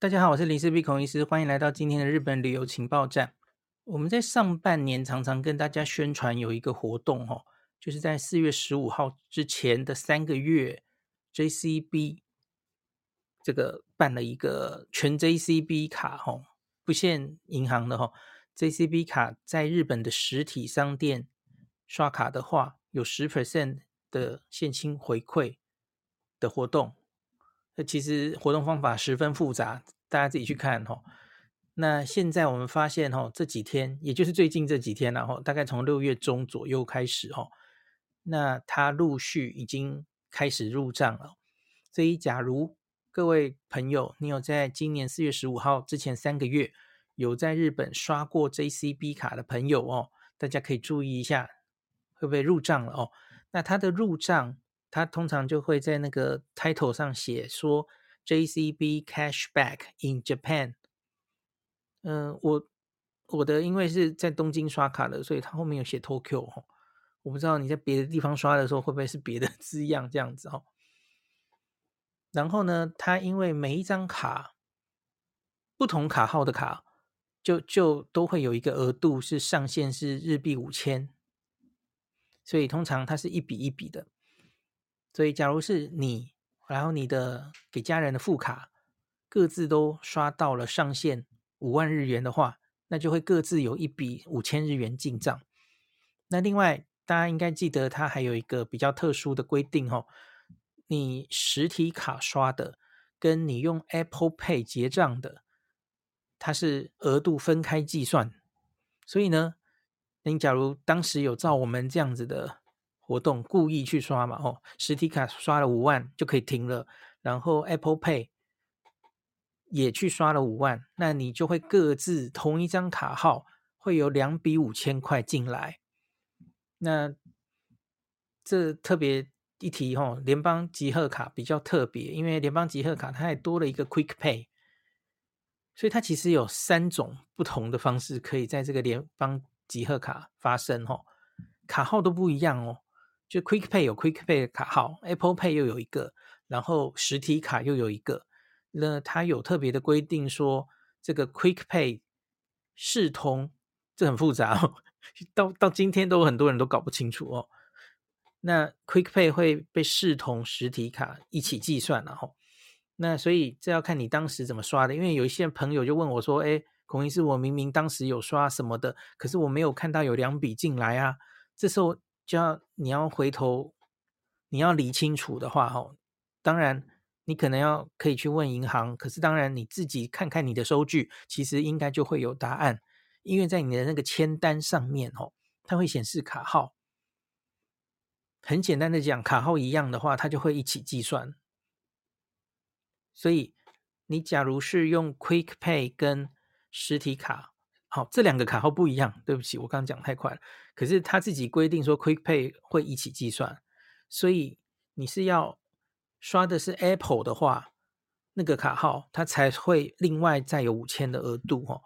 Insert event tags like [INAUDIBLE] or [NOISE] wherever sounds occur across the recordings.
大家好，我是林氏璧孔医师，欢迎来到今天的日本旅游情报站。我们在上半年常常跟大家宣传有一个活动，哈，就是在四月十五号之前的三个月，JCB 这个办了一个全 JCB 卡，哈，不限银行的哈，JCB 卡在日本的实体商店刷卡的话，有十 percent 的现金回馈的活动。其实活动方法十分复杂，大家自己去看哈。那现在我们发现哈，这几天也就是最近这几天，然后大概从六月中左右开始哈，那它陆续已经开始入账了。所以，假如各位朋友你有在今年四月十五号之前三个月有在日本刷过 JCB 卡的朋友哦，大家可以注意一下会不会入账了哦。那它的入账。他通常就会在那个 title 上写说 JCB Cashback in Japan。嗯，我我的因为是在东京刷卡的，所以他后面有写 Tokyo 哈。我不知道你在别的地方刷的时候会不会是别的 [LAUGHS] 字样这样子哈。然后呢，他因为每一张卡不同卡号的卡，就就都会有一个额度是上限是日币五千，所以通常它是一笔一笔的。所以，假如是你，然后你的给家人的副卡各自都刷到了上限五万日元的话，那就会各自有一笔五千日元进账。那另外，大家应该记得，它还有一个比较特殊的规定哦，你实体卡刷的，跟你用 Apple Pay 结账的，它是额度分开计算。所以呢，你假如当时有照我们这样子的。活动故意去刷嘛？哦，实体卡刷了五万就可以停了，然后 Apple Pay 也去刷了五万，那你就会各自同一张卡号会有两笔五千块进来。那这特别一提哦，联邦集贺卡比较特别，因为联邦集贺卡它还多了一个 Quick Pay，所以它其实有三种不同的方式可以在这个联邦集贺卡发生哦，卡号都不一样哦。就 Quick Pay 有 Quick Pay 的卡号，Apple Pay 又有一个，然后实体卡又有一个。那它有特别的规定说，这个 Quick Pay 视同，这很复杂哦，[LAUGHS] 到到今天都很多人都搞不清楚哦。那 Quick Pay 会被视同实体卡一起计算了哈。那所以这要看你当时怎么刷的，因为有一些朋友就问我说：“哎，孔医师，我明明当时有刷什么的，可是我没有看到有两笔进来啊。”这时候。就要你要回头，你要理清楚的话，哦，当然你可能要可以去问银行，可是当然你自己看看你的收据，其实应该就会有答案，因为在你的那个签单上面，哦，它会显示卡号。很简单的讲，卡号一样的话，它就会一起计算。所以你假如是用 Quick Pay 跟实体卡。好，这两个卡号不一样，对不起，我刚刚讲太快了。可是他自己规定说，Quick Pay 会一起计算，所以你是要刷的是 Apple 的话，那个卡号它才会另外再有五千的额度哦。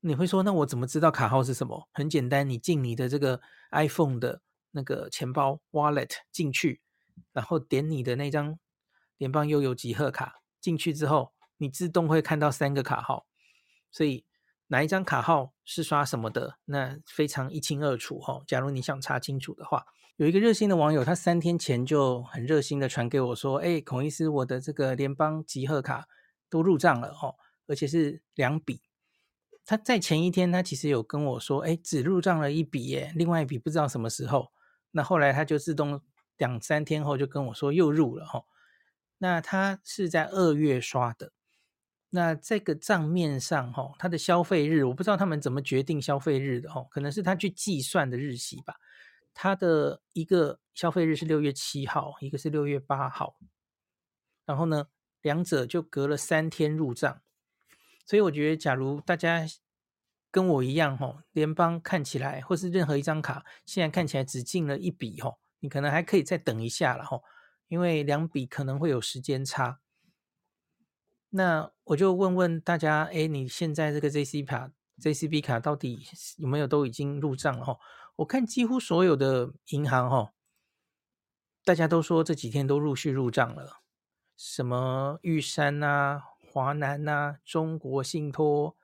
你会说，那我怎么知道卡号是什么？很简单，你进你的这个 iPhone 的那个钱包 Wallet 进去，然后点你的那张联邦悠游集贺卡进去之后，你自动会看到三个卡号，所以。哪一张卡号是刷什么的？那非常一清二楚哈。假如你想查清楚的话，有一个热心的网友，他三天前就很热心的传给我说：“哎，孔医师，我的这个联邦集贺卡都入账了哦，而且是两笔。”他在前一天，他其实有跟我说：“哎，只入账了一笔耶，另外一笔不知道什么时候。”那后来他就自动两三天后就跟我说又入了哈。那他是在二月刷的。那这个账面上，哈，他的消费日，我不知道他们怎么决定消费日的，哈，可能是他去计算的日期吧。他的一个消费日是六月七号，一个是六月八号，然后呢，两者就隔了三天入账。所以我觉得，假如大家跟我一样，哈，联邦看起来，或是任何一张卡，现在看起来只进了一笔，哈，你可能还可以再等一下了，哈，因为两笔可能会有时间差。那我就问问大家，哎，你现在这个 JCB 卡、JCB 卡到底有没有都已经入账了？哈，我看几乎所有的银行，哈，大家都说这几天都陆续入账了。什么玉山啊、华南啊、中国信托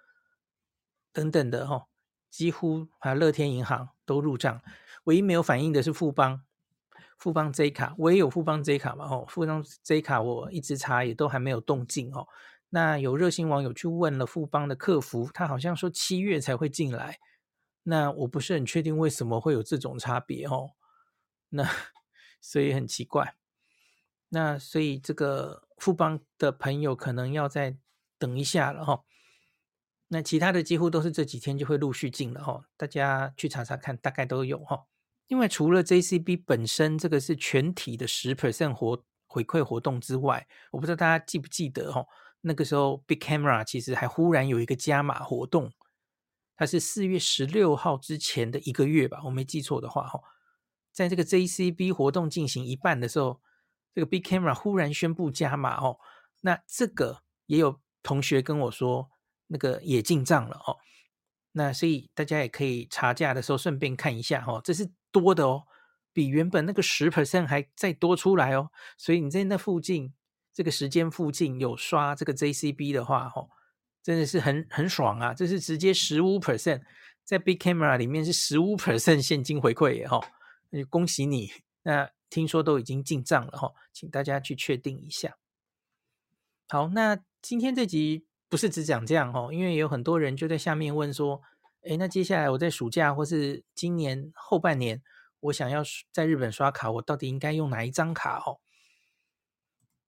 等等的哈，几乎还有乐天银行都入账，唯一没有反应的是富邦，富邦 J 卡我也有富邦 J 卡嘛，哦，富邦 J 卡我一直查也都还没有动静哦。那有热心网友去问了富邦的客服，他好像说七月才会进来。那我不是很确定为什么会有这种差别哦。那 [LAUGHS] 所以很奇怪。那所以这个富邦的朋友可能要再等一下了哈、哦。那其他的几乎都是这几天就会陆续进了哈、哦，大家去查查看，大概都有哈、哦。因为除了 JCB 本身这个是全体的十 percent 活回馈活动之外，我不知道大家记不记得、哦。那个时候，Big Camera 其实还忽然有一个加码活动，它是四月十六号之前的一个月吧，我没记错的话，哈，在这个 JCB 活动进行一半的时候，这个 Big Camera 忽然宣布加码哦，那这个也有同学跟我说，那个也进账了哦，那所以大家也可以查价的时候顺便看一下哦，这是多的哦，比原本那个十 percent 还再多出来哦，所以你在那附近。这个时间附近有刷这个 JCB 的话，哦，真的是很很爽啊！这是直接十五 percent，在 Big Camera 里面是十五 percent 现金回馈耶，哈，那就恭喜你！那听说都已经进账了，哈，请大家去确定一下。好，那今天这集不是只讲这样，哦，因为有很多人就在下面问说，诶，那接下来我在暑假或是今年后半年，我想要在日本刷卡，我到底应该用哪一张卡？哦？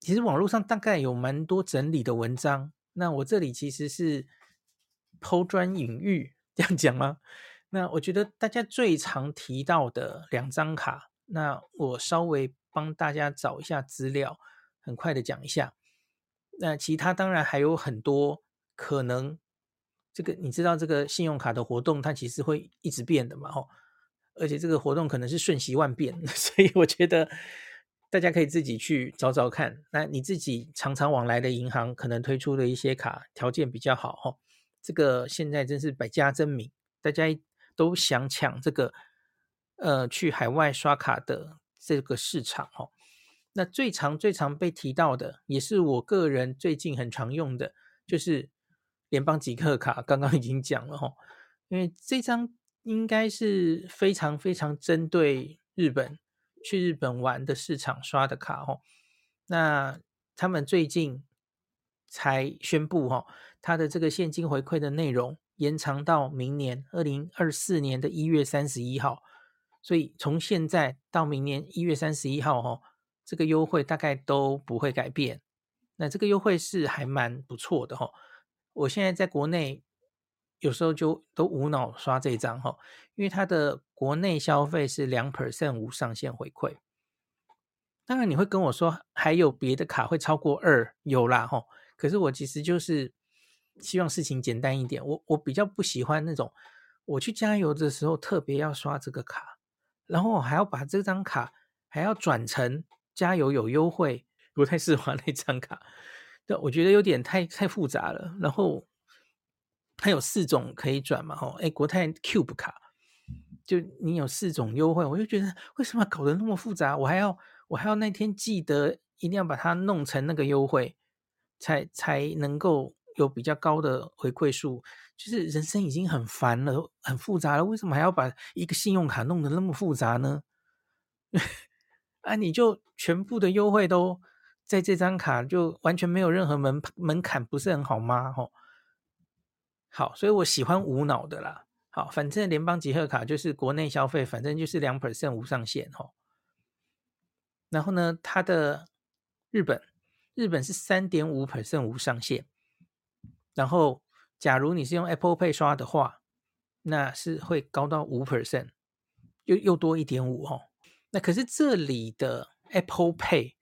其实网络上大概有蛮多整理的文章，那我这里其实是抛砖引玉，这样讲吗？那我觉得大家最常提到的两张卡，那我稍微帮大家找一下资料，很快的讲一下。那其他当然还有很多可能，这个你知道这个信用卡的活动它其实会一直变的嘛，哦，而且这个活动可能是瞬息万变，[LAUGHS] 所以我觉得。大家可以自己去找找看，那你自己常常往来的银行可能推出的一些卡条件比较好哈，这个现在真是百家争鸣，大家都想抢这个呃去海外刷卡的这个市场哈。那最常最常被提到的，也是我个人最近很常用的，就是联邦极客卡，刚刚已经讲了哈，因为这张应该是非常非常针对日本。去日本玩的市场刷的卡哦，那他们最近才宣布哈，他的这个现金回馈的内容延长到明年二零二四年的一月三十一号，所以从现在到明年一月三十一号哈，这个优惠大概都不会改变。那这个优惠是还蛮不错的哈，我现在在国内。有时候就都无脑刷这张哈，因为它的国内消费是两 percent 无上限回馈。当然你会跟我说还有别的卡会超过二，有啦哈。可是我其实就是希望事情简单一点，我我比较不喜欢那种我去加油的时候特别要刷这个卡，然后我还要把这张卡还要转成加油有优惠，不太适合 [LAUGHS] 那张卡。但，我觉得有点太太复杂了，然后。它有四种可以转嘛？吼，哎，国泰 Cube 卡，就你有四种优惠，我就觉得为什么搞得那么复杂？我还要我还要那天记得一定要把它弄成那个优惠，才才能够有比较高的回馈数。就是人生已经很烦了，很复杂了，为什么还要把一个信用卡弄得那么复杂呢？啊，你就全部的优惠都在这张卡，就完全没有任何门门槛，不是很好吗？吼。好，所以我喜欢无脑的啦。好，反正联邦集客卡就是国内消费，反正就是两 percent 无上限哦。然后呢，它的日本日本是三点五 percent 无上限。然后，假如你是用 Apple Pay 刷的话，那是会高到五 percent，又又多一点五哈。那可是这里的 Apple Pay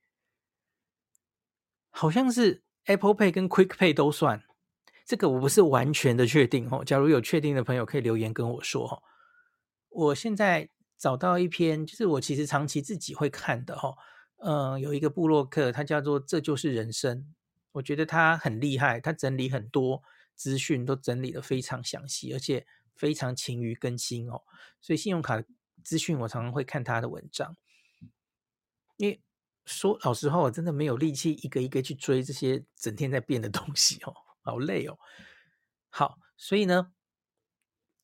好像是 Apple Pay 跟 Quick Pay 都算。这个我不是完全的确定哦，假如有确定的朋友可以留言跟我说哦。我现在找到一篇，就是我其实长期自己会看的哈，嗯，有一个部落客，他叫做这就是人生，我觉得他很厉害，他整理很多资讯都整理的非常详细，而且非常勤于更新哦，所以信用卡资讯我常常会看他的文章，因为说老实话，我真的没有力气一个一个去追这些整天在变的东西哦，好累哦。好，所以呢，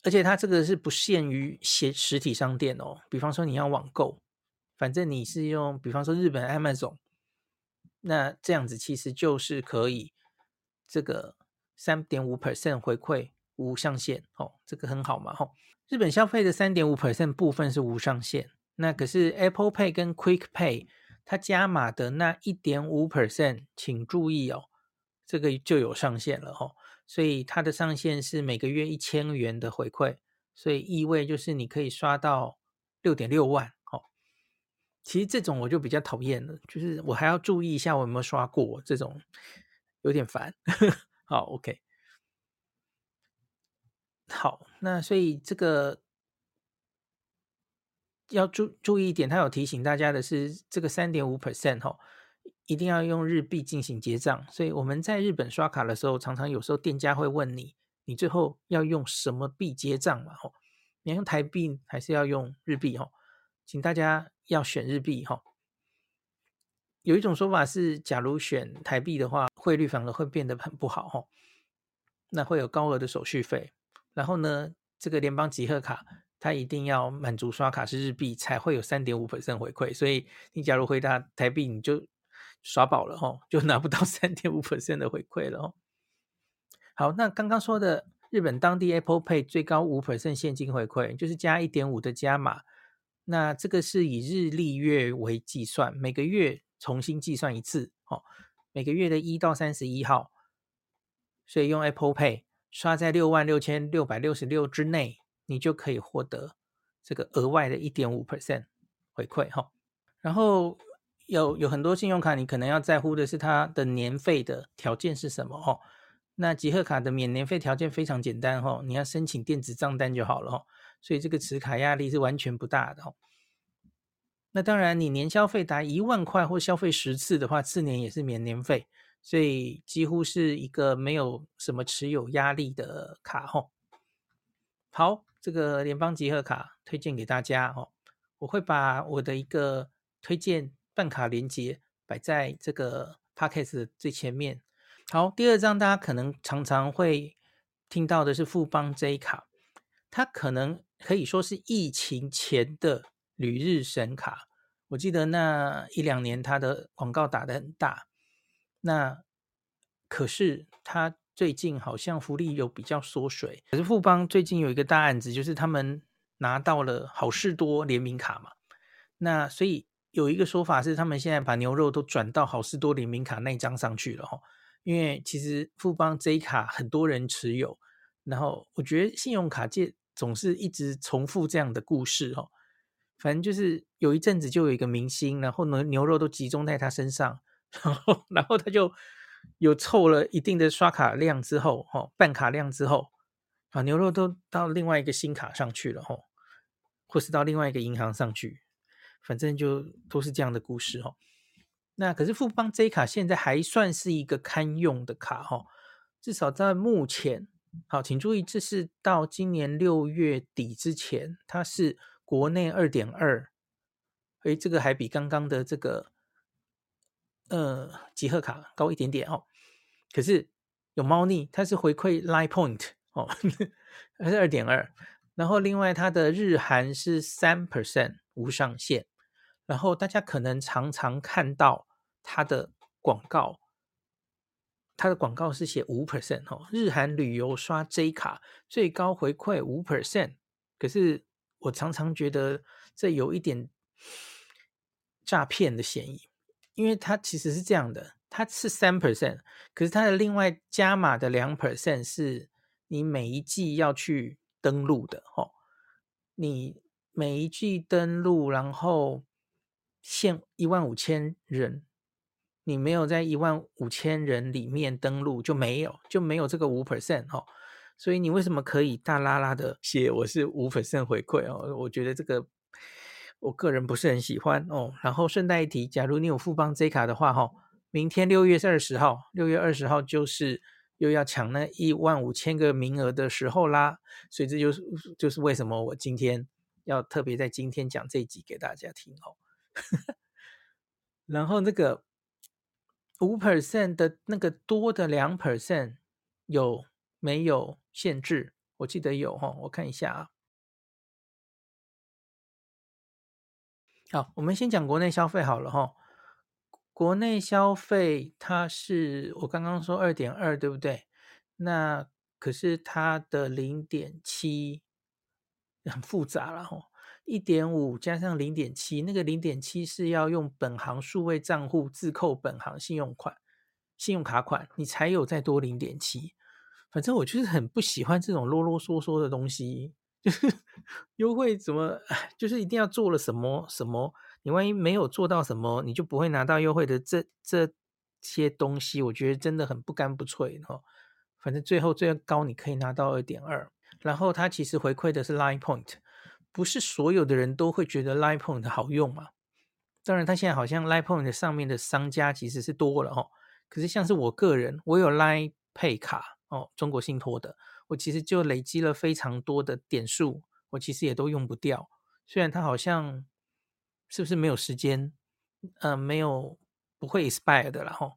而且它这个是不限于实实体商店哦，比方说你要网购，反正你是用，比方说日本 Amazon，那这样子其实就是可以这个三点五 percent 回馈无上限哦，这个很好嘛吼、哦。日本消费的三点五 percent 部分是无上限，那可是 Apple Pay 跟 Quick Pay。它加码的那一点五 percent，请注意哦，这个就有上限了哦。所以它的上限是每个月一千元的回馈，所以意味就是你可以刷到六点六万哦。其实这种我就比较讨厌了，就是我还要注意一下我有没有刷过，这种有点烦。[LAUGHS] 好，OK，好，那所以这个。要注注意一点，他有提醒大家的是，这个三点五 percent 哈，一定要用日币进行结账。所以我们在日本刷卡的时候，常常有时候店家会问你，你最后要用什么币结账嘛？哦，你要用台币还是要用日币？哦，请大家要选日币哈。有一种说法是，假如选台币的话，汇率反而会变得很不好哈，那会有高额的手续费。然后呢，这个联邦集贺卡。它一定要满足刷卡是日币才会有三点五百分回馈，所以你假如回答台币，你就刷宝了吼，就拿不到三点五百分的回馈了哦。好，那刚刚说的日本当地 Apple Pay 最高五百分现金回馈，就是加一点五的加码。那这个是以日历月为计算，每个月重新计算一次哦，每个月的一到三十一号，所以用 Apple Pay 刷在六万六千六百六十六之内。你就可以获得这个额外的一点五 percent 回馈哈，然后有有很多信用卡，你可能要在乎的是它的年费的条件是什么哦。那集贺卡的免年费条件非常简单哈，你要申请电子账单就好了哈，所以这个持卡压力是完全不大的哈。那当然，你年消费达一万块或消费十次的话，次年也是免年费，所以几乎是一个没有什么持有压力的卡哈。好。这个联邦集合卡推荐给大家哦，我会把我的一个推荐办卡链接摆在这个 podcast 最前面。好，第二张大家可能常常会听到的是富邦 J 卡，它可能可以说是疫情前的旅日神卡。我记得那一两年它的广告打得很大，那可是他。最近好像福利有比较缩水，可是富邦最近有一个大案子，就是他们拿到了好事多联名卡嘛。那所以有一个说法是，他们现在把牛肉都转到好事多联名卡那张上去了哈。因为其实富邦 J 卡很多人持有，然后我觉得信用卡界总是一直重复这样的故事哈。反正就是有一阵子就有一个明星，然后呢牛肉都集中在他身上，然后然后他就。有凑了一定的刷卡量之后，哦，办卡量之后，啊，牛肉都到另外一个新卡上去了，哈，或是到另外一个银行上去，反正就都是这样的故事，哦。那可是富邦 J 卡现在还算是一个堪用的卡，哈，至少在目前，好，请注意，这是到今年六月底之前，它是国内二点二，诶，这个还比刚刚的这个。呃，集贺卡高一点点哦，可是有猫腻，它是回馈 Line Point 哦，[LAUGHS] 它是二点二，然后另外它的日韩是三 percent 无上限，然后大家可能常常看到它的广告，它的广告是写五 percent 哦，日韩旅游刷 J 卡最高回馈五 percent，可是我常常觉得这有一点诈骗的嫌疑。因为它其实是这样的，它是三 percent，可是它的另外加码的两 percent 是你每一季要去登录的哦。你每一季登录，然后限一万五千人，你没有在一万五千人里面登录就没有，就没有这个五 percent 哦。所以你为什么可以大拉拉的写我是五 percent 回馈哦？我觉得这个。我个人不是很喜欢哦。然后顺带一提，假如你有富邦 J 卡的话，哈，明天六月二十号，六月二十号就是又要抢那一万五千个名额的时候啦。所以这就是就是为什么我今天要特别在今天讲这集给大家听哦。[LAUGHS] 然后那个五 percent 的那个多的两 percent 有没有限制？我记得有哈，我看一下啊。好，我们先讲国内消费好了哈。国内消费它是我刚刚说二点二，对不对？那可是它的零点七很复杂了哈。一点五加上零点七，那个零点七是要用本行数位账户自扣本行信用款、信用卡款，你才有再多零点七。反正我就是很不喜欢这种啰啰嗦嗦的东西，就是优惠怎么，就是一定要做了什么什么，你万一没有做到什么，你就不会拿到优惠的这这些东西，我觉得真的很不干不脆哈。反正最后最高你可以拿到二点二，然后它其实回馈的是 Line Point。不是所有的人都会觉得 Line Point 好用嘛？当然，他现在好像 Line Point 上面的商家其实是多了哦。可是像是我个人，我有 Line Pay 卡哦，中国信托的，我其实就累积了非常多的点数，我其实也都用不掉。虽然它好像是不是没有时间，呃，没有不会 expire 的啦吼。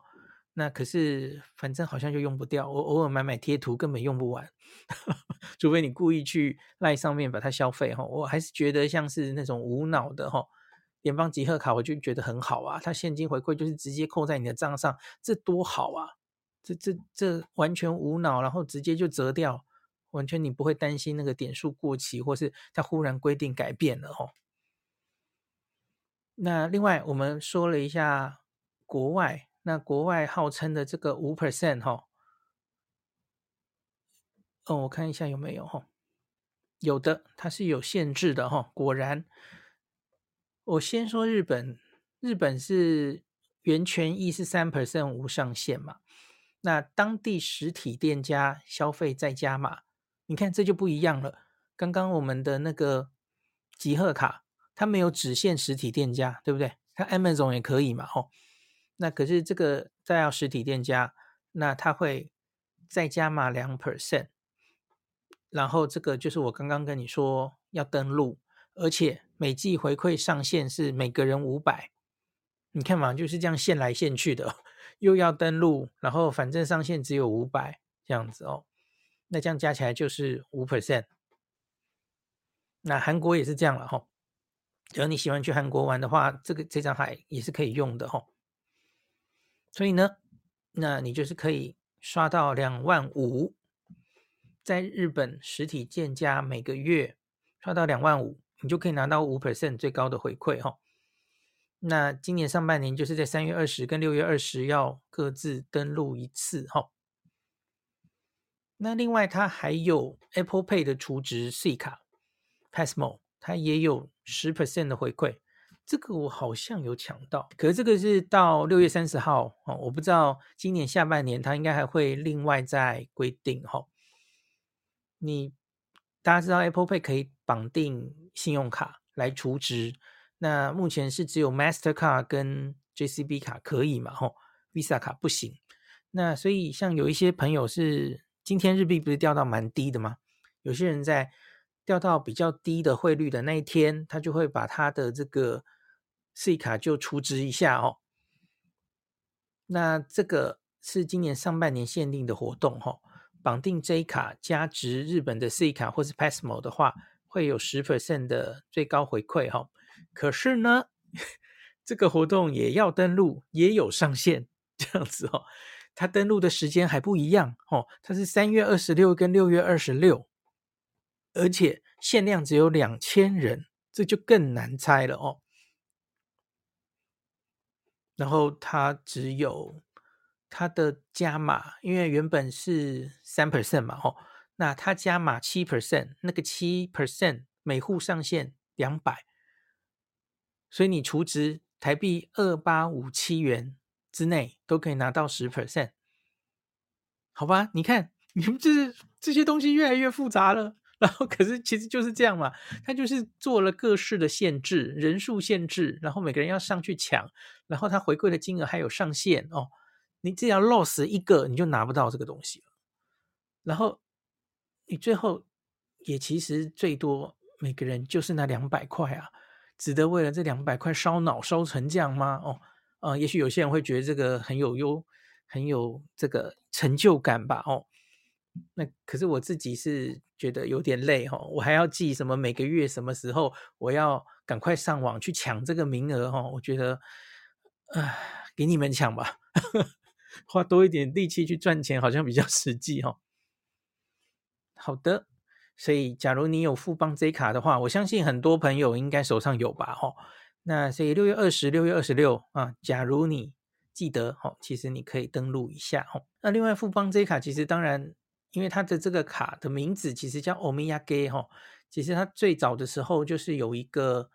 那可是，反正好像就用不掉。我偶尔买买贴图，根本用不完，[LAUGHS] 除非你故意去赖上面把它消费哈。我还是觉得像是那种无脑的哈，联邦集贺卡，我就觉得很好啊。它现金回馈就是直接扣在你的账上，这多好啊！这这这完全无脑，然后直接就折掉，完全你不会担心那个点数过期，或是它忽然规定改变了哦。那另外我们说了一下国外。那国外号称的这个五 percent 哈，哦，我看一下有没有哈，有的，它是有限制的哈。果然，我先说日本，日本是原权益是三 percent 无上限嘛，那当地实体店家消费再加码，你看这就不一样了。刚刚我们的那个集贺卡，它没有只限实体店家，对不对？它 Amazon 也可以嘛，吼。那可是这个再要实体店家，那他会再加码两 percent，然后这个就是我刚刚跟你说要登录，而且每季回馈上限是每个人五百，你看嘛，就是这样限来限去的，又要登录，然后反正上限只有五百这样子哦，那这样加起来就是五 percent。那韩国也是这样了哈，只要你喜欢去韩国玩的话，这个这张海也是可以用的哈。所以呢，那你就是可以刷到两万五，在日本实体店家每个月刷到两万五，你就可以拿到五 percent 最高的回馈哈。那今年上半年就是在三月二十跟六月二十要各自登录一次哈。那另外它还有 Apple Pay 的储值 C 卡 Pasmo，它也有十 percent 的回馈。这个我好像有抢到，可是这个是到六月三十号哦，我不知道今年下半年它应该还会另外再规定哈。你大家知道 Apple Pay 可以绑定信用卡来储值，那目前是只有 Mastercard 跟 JCB 卡可以嘛？吼，Visa 卡不行。那所以像有一些朋友是今天日币不是掉到蛮低的吗？有些人在掉到比较低的汇率的那一天，他就会把他的这个 C 卡就储值一下哦，那这个是今年上半年限定的活动哈、绑定 J 卡加值日本的 C 卡或是 Pasmo 的话，会有十 percent 的最高回馈哈、可是呢，这个活动也要登录，也有上限 [LAUGHS] 这样子哦。它登录的时间还不一样哦，它是三月二十六跟六月二十六，而且限量只有两千人，这就更难猜了哦。然后它只有它的加码，因为原本是三 percent 嘛，吼，那它加码七 percent，那个七 percent 每户上限两百，所以你储值台币二八五七元之内都可以拿到十 percent，好吧？你看你们这这些东西越来越复杂了。然后，可是其实就是这样嘛，他就是做了各式的限制，人数限制，然后每个人要上去抢，然后他回馈的金额还有上限哦。你只要 loss 一个，你就拿不到这个东西了。然后你最后也其实最多每个人就是那两百块啊，值得为了这两百块烧脑烧成这样吗？哦，啊、也许有些人会觉得这个很有优，很有这个成就感吧，哦。那可是我自己是觉得有点累、哦，我还要记什么每个月什么时候我要赶快上网去抢这个名额、哦，我觉得，唉，给你们抢吧，[LAUGHS] 花多一点力气去赚钱好像比较实际、哦。好的，所以假如你有富邦 J 卡的话，我相信很多朋友应该手上有吧哈、哦。那所以六月二十六月二十六啊，假如你记得哈、哦，其实你可以登录一下哈、哦。那另外富邦 J 卡其实当然。因为它的这个卡的名字其实叫欧米亚给哈，其实它最早的时候就是有一个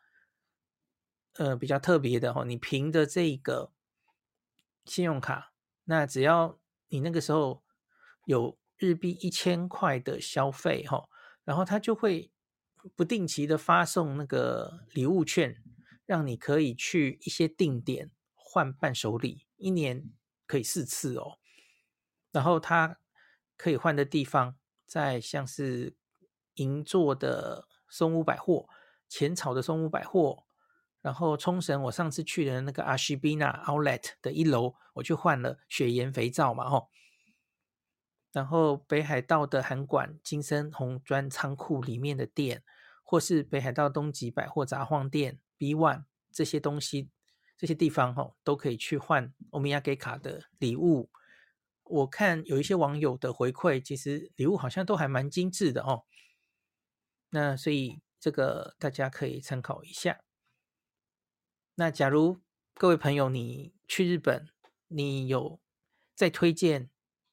呃比较特别的哈，你凭着这个信用卡，那只要你那个时候有日币一千块的消费哈，然后他就会不定期的发送那个礼物券，让你可以去一些定点换伴手礼，一年可以四次哦，然后他。可以换的地方，在像是银座的松屋百货、浅草的松屋百货，然后冲绳我上次去的那个阿西比纳 Outlet 的一楼，我去换了雪盐肥皂嘛，吼。然后北海道的函馆金森红砖仓库里面的店，或是北海道东急百货杂货店 B One 这些东西，这些地方吼都可以去换欧米亚给卡的礼物。我看有一些网友的回馈，其实礼物好像都还蛮精致的哦。那所以这个大家可以参考一下。那假如各位朋友你去日本，你有再推荐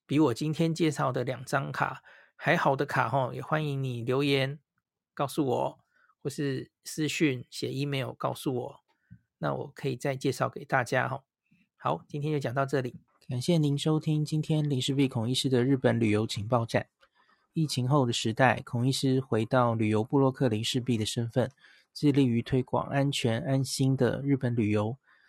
比我今天介绍的两张卡还好的卡哦，也欢迎你留言告诉我，或是私讯写 email 告诉我，那我可以再介绍给大家哈。好，今天就讲到这里。感谢您收听今天林氏璧孔医师的日本旅游情报站。疫情后的时代，孔医师回到旅游部落客林氏璧的身份，致力于推广安全安心的日本旅游，